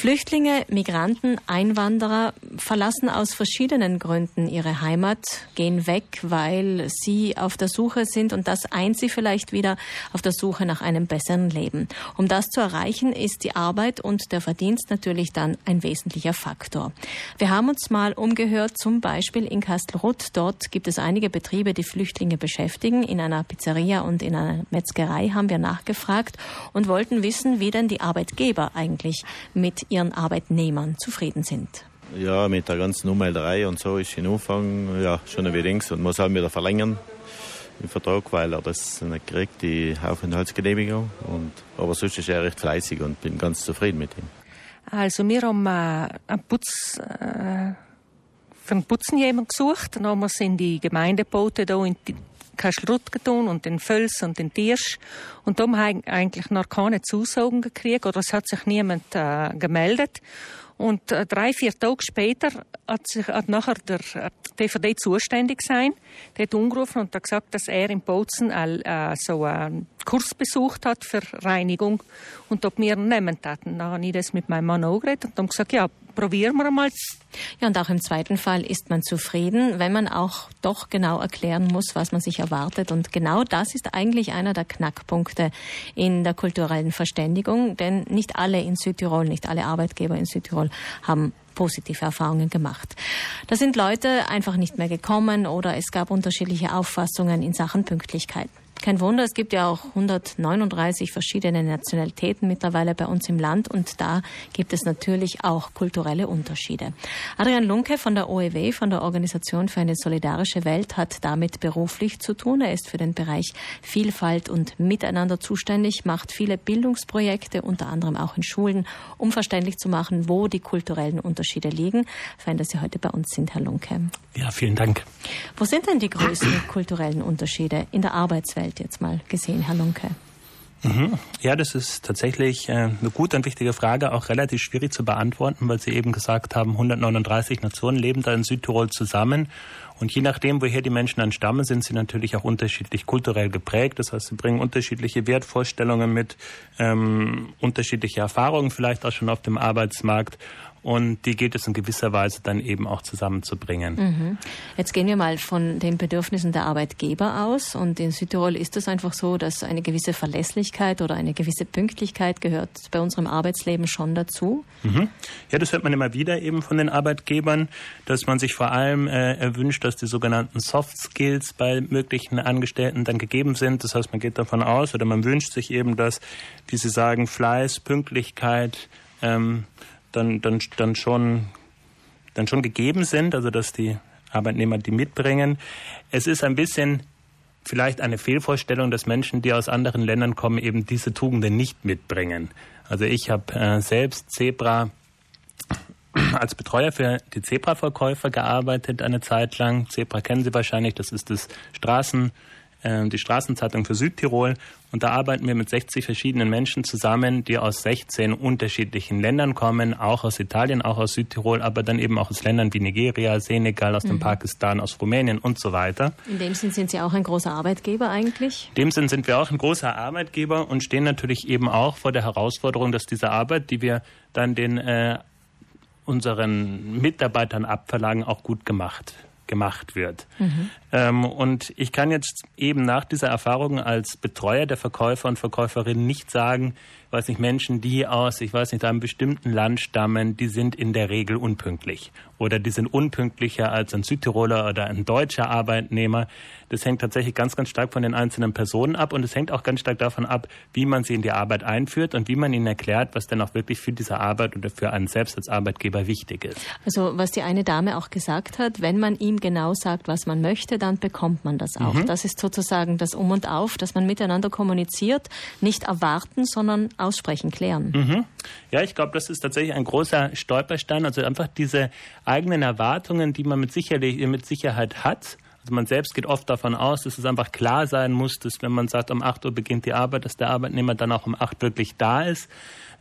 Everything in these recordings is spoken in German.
Flüchtlinge, Migranten, Einwanderer verlassen aus verschiedenen Gründen ihre Heimat, gehen weg, weil sie auf der Suche sind und das eint sie vielleicht wieder auf der Suche nach einem besseren Leben. Um das zu erreichen, ist die Arbeit und der Verdienst natürlich dann ein wesentlicher Faktor. Wir haben uns mal umgehört, zum Beispiel in Kastelruth. Dort gibt es einige Betriebe, die Flüchtlinge beschäftigen. In einer Pizzeria und in einer Metzgerei haben wir nachgefragt und wollten wissen, wie denn die Arbeitgeber eigentlich mit ihren Arbeitnehmern zufrieden sind. Ja, mit der ganzen Ummelderei und so ist in Anfang ja, schon ein wenig und muss halt wieder verlängern im Vertrag, weil er das nicht kriegt, die Aufenthaltsgenehmigung. Und, aber sonst ist er recht fleißig und bin ganz zufrieden mit ihm. Also wir haben äh, einen Putz, äh, für den Putzen jemanden gesucht. Dann haben wir es in die Gemeindeboote da in die Kaschrut getan und den Völs und den Tiersch. Und da haben eigentlich noch keine Zusagen gekriegt oder es hat sich niemand äh, gemeldet. Und äh, drei, vier Tage später hat, sich, hat nachher der DVD zuständig sein. Der hat angerufen und hat gesagt, dass er in Bozen äh, so einen Kurs besucht hat für Reinigung und ob wir ihn nehmen hatten. Dann habe ich das mit meinem Mann auch geredet und haben gesagt, ja, probieren wir mal. Ja, und auch im zweiten Fall ist man zufrieden, wenn man auch doch genau erklären muss, was man sich erwartet. Und genau das ist eigentlich einer der Knackpunkte in der kulturellen Verständigung, denn nicht alle in Südtirol, nicht alle Arbeitgeber in Südtirol haben positive Erfahrungen gemacht. Da sind Leute einfach nicht mehr gekommen oder es gab unterschiedliche Auffassungen in Sachen Pünktlichkeit. Kein Wunder, es gibt ja auch 139 verschiedene Nationalitäten mittlerweile bei uns im Land und da gibt es natürlich auch kulturelle Unterschiede. Adrian Lunke von der OEW, von der Organisation für eine solidarische Welt, hat damit beruflich zu tun. Er ist für den Bereich Vielfalt und Miteinander zuständig, macht viele Bildungsprojekte, unter anderem auch in Schulen, um verständlich zu machen, wo die kulturellen Unterschiede liegen. Fein, dass Sie heute bei uns sind, Herr Lunke. Ja, vielen Dank. Wo sind denn die größten kulturellen Unterschiede in der Arbeitswelt? Welt jetzt mal gesehen, Herr Lunke? Mhm. Ja, das ist tatsächlich äh, eine gute und wichtige Frage, auch relativ schwierig zu beantworten, weil Sie eben gesagt haben, 139 Nationen leben da in Südtirol zusammen. Und je nachdem, woher die Menschen dann stammen, sind sie natürlich auch unterschiedlich kulturell geprägt. Das heißt, sie bringen unterschiedliche Wertvorstellungen mit, ähm, unterschiedliche Erfahrungen vielleicht auch schon auf dem Arbeitsmarkt und die gilt es in gewisser Weise dann eben auch zusammenzubringen. Mhm. Jetzt gehen wir mal von den Bedürfnissen der Arbeitgeber aus und in Südtirol ist es einfach so, dass eine gewisse Verlässlichkeit oder eine gewisse Pünktlichkeit gehört bei unserem Arbeitsleben schon dazu. Mhm. Ja, das hört man immer wieder eben von den Arbeitgebern, dass man sich vor allem äh, erwünscht, dass die sogenannten Soft Skills bei möglichen Angestellten dann gegeben sind. Das heißt, man geht davon aus oder man wünscht sich eben, dass, wie Sie sagen, Fleiß, Pünktlichkeit, ähm, dann, dann, dann, schon, dann schon gegeben sind, also dass die Arbeitnehmer die mitbringen. Es ist ein bisschen vielleicht eine Fehlvorstellung, dass Menschen, die aus anderen Ländern kommen, eben diese Tugenden nicht mitbringen. Also ich habe äh, selbst Zebra als Betreuer für die Zebra-Verkäufer gearbeitet eine Zeit lang. Zebra kennen Sie wahrscheinlich, das ist das Straßen, die Straßenzeitung für Südtirol. Und da arbeiten wir mit 60 verschiedenen Menschen zusammen, die aus 16 unterschiedlichen Ländern kommen, auch aus Italien, auch aus Südtirol, aber dann eben auch aus Ländern wie Nigeria, Senegal, aus mhm. dem Pakistan, aus Rumänien und so weiter. In dem Sinn sind Sie auch ein großer Arbeitgeber eigentlich? In dem Sinn sind wir auch ein großer Arbeitgeber und stehen natürlich eben auch vor der Herausforderung, dass diese Arbeit, die wir dann den äh, unseren Mitarbeitern abverlangen, auch gut gemacht gemacht wird. Mhm. Ähm, und ich kann jetzt eben nach dieser Erfahrung als Betreuer der Verkäufer und Verkäuferinnen nicht sagen, weiß nicht, Menschen, die aus, ich weiß nicht, einem bestimmten Land stammen, die sind in der Regel unpünktlich. Oder die sind unpünktlicher als ein Südtiroler oder ein deutscher Arbeitnehmer. Das hängt tatsächlich ganz, ganz stark von den einzelnen Personen ab und es hängt auch ganz stark davon ab, wie man sie in die Arbeit einführt und wie man ihnen erklärt, was denn auch wirklich für diese Arbeit oder für einen selbst als Arbeitgeber wichtig ist. Also was die eine Dame auch gesagt hat, wenn man ihm genau sagt, was man möchte, dann bekommt man das auch. Mhm. Das ist sozusagen das Um und Auf, dass man miteinander kommuniziert, nicht erwarten, sondern aussprechen, klären. Mhm. Ja, ich glaube, das ist tatsächlich ein großer Stolperstein. Also einfach diese eigenen Erwartungen, die man mit, sicherlich, mit Sicherheit hat. Also man selbst geht oft davon aus, dass es einfach klar sein muss, dass wenn man sagt, um 8 Uhr beginnt die Arbeit, dass der Arbeitnehmer dann auch um 8 wirklich da ist.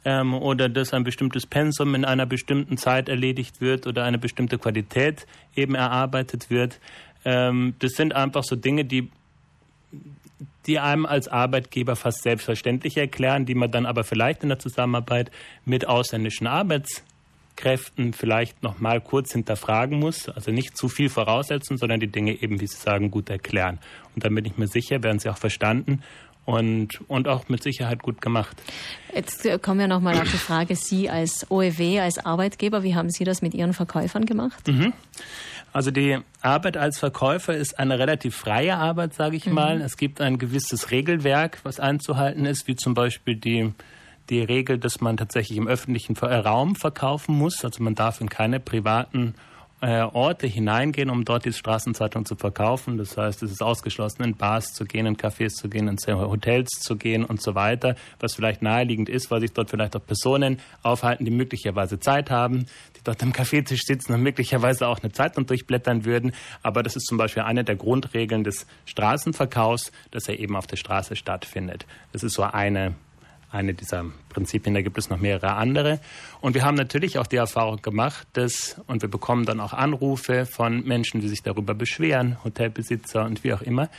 Ähm, oder dass ein bestimmtes Pensum in einer bestimmten Zeit erledigt wird oder eine bestimmte Qualität eben erarbeitet wird. Ähm, das sind einfach so Dinge, die die einem als Arbeitgeber fast selbstverständlich erklären, die man dann aber vielleicht in der Zusammenarbeit mit ausländischen Arbeitskräften vielleicht noch mal kurz hinterfragen muss. Also nicht zu viel voraussetzen, sondern die Dinge eben, wie Sie sagen, gut erklären. Und dann bin ich mir sicher, werden sie auch verstanden und, und auch mit Sicherheit gut gemacht. Jetzt kommen wir nochmal auf die Frage, Sie als OEW, als Arbeitgeber, wie haben Sie das mit Ihren Verkäufern gemacht? Mhm. Also die Arbeit als Verkäufer ist eine relativ freie Arbeit, sage ich mhm. mal. Es gibt ein gewisses Regelwerk, was einzuhalten ist, wie zum Beispiel die die Regel, dass man tatsächlich im öffentlichen Raum verkaufen muss. Also man darf in keine privaten äh, Orte hineingehen, um dort die Straßenzeitung zu verkaufen. Das heißt, es ist ausgeschlossen, in Bars zu gehen, in Cafés zu gehen, in Hotels zu gehen und so weiter, was vielleicht naheliegend ist, weil sich dort vielleicht auch Personen aufhalten, die möglicherweise Zeit haben, die dort am Kaffeetisch sitzen und möglicherweise auch eine Zeitung durchblättern würden. Aber das ist zum Beispiel eine der Grundregeln des Straßenverkaufs, dass er eben auf der Straße stattfindet. Das ist so eine eine dieser Prinzipien. Da gibt es noch mehrere andere. Und wir haben natürlich auch die Erfahrung gemacht, dass, und wir bekommen dann auch Anrufe von Menschen, die sich darüber beschweren, Hotelbesitzer und wie auch immer,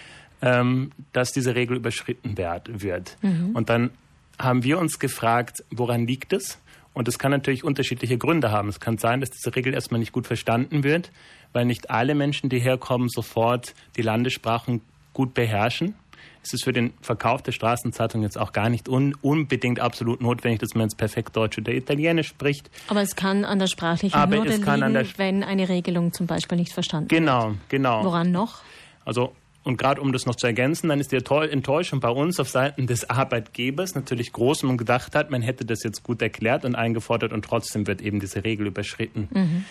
ähm, dass diese Regel überschritten wird. Mhm. Und dann haben wir uns gefragt, woran liegt es? Und es kann natürlich unterschiedliche Gründe haben. Es kann sein, dass diese Regel erstmal nicht gut verstanden wird, weil nicht alle Menschen, die herkommen, sofort die Landessprachen gut beherrschen es ist für den Verkauf der Straßenzeitung jetzt auch gar nicht un unbedingt absolut notwendig, dass man jetzt perfekt Deutsch oder Italienisch spricht. Aber es kann an der sprachlichen Aber Hürde liegen, wenn eine Regelung zum Beispiel nicht verstanden genau, wird. Genau, genau. Woran noch? Also und gerade um das noch zu ergänzen, dann ist die Enttäuschung bei uns auf Seiten des Arbeitgebers natürlich groß, wenn man gedacht hat, man hätte das jetzt gut erklärt und eingefordert und trotzdem wird eben diese Regel überschritten. Mhm.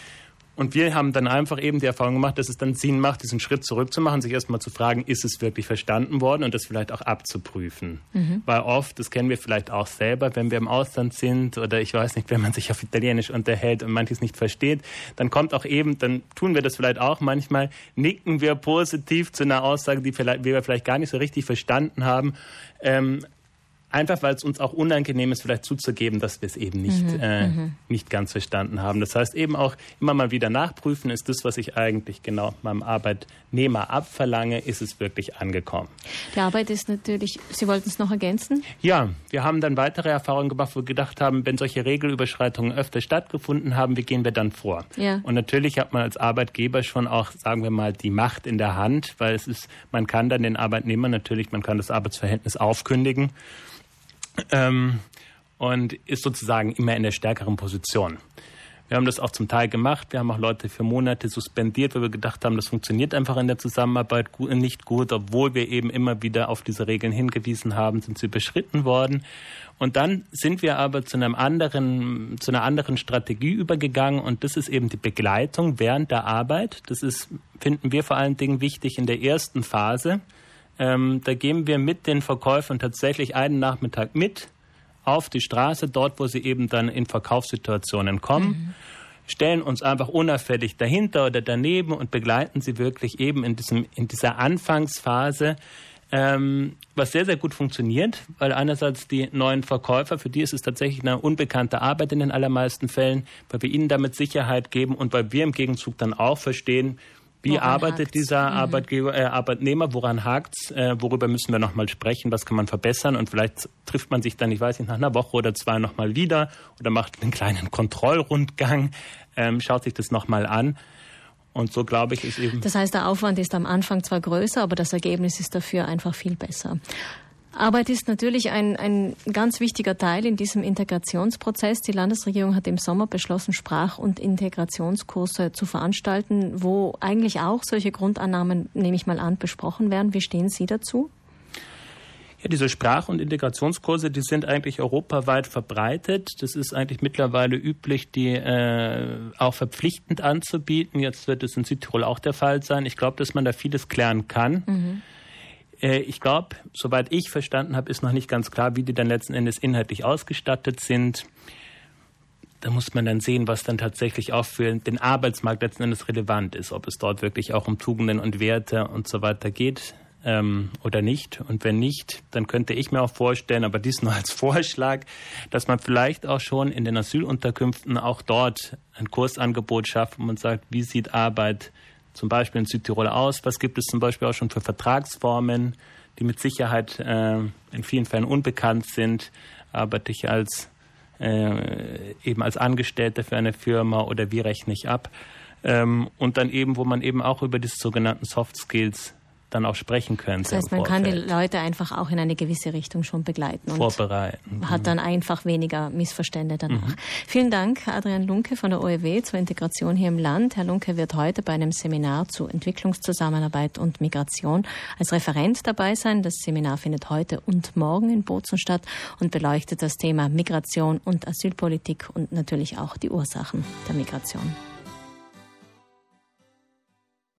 Und wir haben dann einfach eben die Erfahrung gemacht, dass es dann Sinn macht, diesen Schritt zurückzumachen, sich erstmal zu fragen, ist es wirklich verstanden worden und das vielleicht auch abzuprüfen. Mhm. Weil oft, das kennen wir vielleicht auch selber, wenn wir im Ausland sind oder ich weiß nicht, wenn man sich auf Italienisch unterhält und manches nicht versteht, dann kommt auch eben, dann tun wir das vielleicht auch manchmal, nicken wir positiv zu einer Aussage, die wir vielleicht gar nicht so richtig verstanden haben. Ähm, Einfach weil es uns auch unangenehm ist, vielleicht zuzugeben, dass wir es eben nicht, mhm, äh, mhm. nicht ganz verstanden haben. Das heißt eben auch immer mal wieder nachprüfen, ist das, was ich eigentlich genau meinem Arbeitnehmer abverlange, ist es wirklich angekommen. Die Arbeit ist natürlich, Sie wollten es noch ergänzen? Ja, wir haben dann weitere Erfahrungen gemacht, wo wir gedacht haben, wenn solche Regelüberschreitungen öfter stattgefunden haben, wie gehen wir dann vor? Ja. Und natürlich hat man als Arbeitgeber schon auch, sagen wir mal, die Macht in der Hand, weil es ist, man kann dann den Arbeitnehmer natürlich, man kann das Arbeitsverhältnis aufkündigen ähm, und ist sozusagen immer in der stärkeren Position. Wir haben das auch zum Teil gemacht. Wir haben auch Leute für Monate suspendiert, weil wir gedacht haben, das funktioniert einfach in der Zusammenarbeit nicht gut, obwohl wir eben immer wieder auf diese Regeln hingewiesen haben, sind sie überschritten worden. Und dann sind wir aber zu einem anderen, zu einer anderen Strategie übergegangen und das ist eben die Begleitung während der Arbeit. Das ist, finden wir vor allen Dingen wichtig in der ersten Phase. Ähm, da gehen wir mit den Verkäufern tatsächlich einen Nachmittag mit auf die Straße, dort, wo sie eben dann in Verkaufssituationen kommen. Mhm. Stellen uns einfach unauffällig dahinter oder daneben und begleiten sie wirklich eben in, diesem, in dieser Anfangsphase, ähm, was sehr, sehr gut funktioniert, weil einerseits die neuen Verkäufer, für die ist es tatsächlich eine unbekannte Arbeit in den allermeisten Fällen, weil wir ihnen damit Sicherheit geben und weil wir im Gegenzug dann auch verstehen, wie woran arbeitet hakt's? dieser mhm. Arbeitgeber, äh, Arbeitnehmer? Woran hakt's? Äh, worüber müssen wir nochmal sprechen? Was kann man verbessern? Und vielleicht trifft man sich dann, ich weiß nicht, nach einer Woche oder zwei nochmal wieder oder macht einen kleinen Kontrollrundgang, ähm, schaut sich das nochmal an. Und so glaube ich, ist eben. Das heißt, der Aufwand ist am Anfang zwar größer, aber das Ergebnis ist dafür einfach viel besser. Arbeit ist natürlich ein, ein ganz wichtiger Teil in diesem Integrationsprozess. Die Landesregierung hat im Sommer beschlossen, Sprach- und Integrationskurse zu veranstalten, wo eigentlich auch solche Grundannahmen, nehme ich mal an, besprochen werden. Wie stehen Sie dazu? Ja, diese Sprach- und Integrationskurse, die sind eigentlich europaweit verbreitet. Das ist eigentlich mittlerweile üblich, die äh, auch verpflichtend anzubieten. Jetzt wird es in Südtirol auch der Fall sein. Ich glaube, dass man da vieles klären kann. Mhm. Äh, ich glaube, soweit ich verstanden habe, ist noch nicht ganz klar, wie die dann letzten Endes inhaltlich ausgestattet sind. Da muss man dann sehen, was dann tatsächlich auch für den Arbeitsmarkt letzten Endes relevant ist, ob es dort wirklich auch um Tugenden und Werte und so weiter geht ähm, oder nicht. Und wenn nicht, dann könnte ich mir auch vorstellen, aber dies nur als Vorschlag, dass man vielleicht auch schon in den Asylunterkünften auch dort ein Kursangebot schafft, man sagt, wie sieht Arbeit zum Beispiel in Südtirol aus? Was gibt es zum Beispiel auch schon für Vertragsformen, die mit Sicherheit äh, in vielen Fällen unbekannt sind, arbeite ich als äh, eben als Angestellter für eine Firma oder wie rechne ich ab. Ähm, und dann eben, wo man eben auch über die sogenannten Soft Skills dann auch sprechen könnte. Das heißt, man kann die Leute einfach auch in eine gewisse Richtung schon begleiten. Und Vorbereiten. Hat dann einfach weniger Missverstände danach. Mhm. Vielen Dank, Adrian Lunke von der OEW zur Integration hier im Land. Herr Lunke wird heute bei einem Seminar zu Entwicklungszusammenarbeit und Migration als Referent dabei sein. Das Seminar findet heute und morgen in Bozen statt und beleuchtet das Thema Migration und Asylpolitik und natürlich auch die Ursachen der Migration.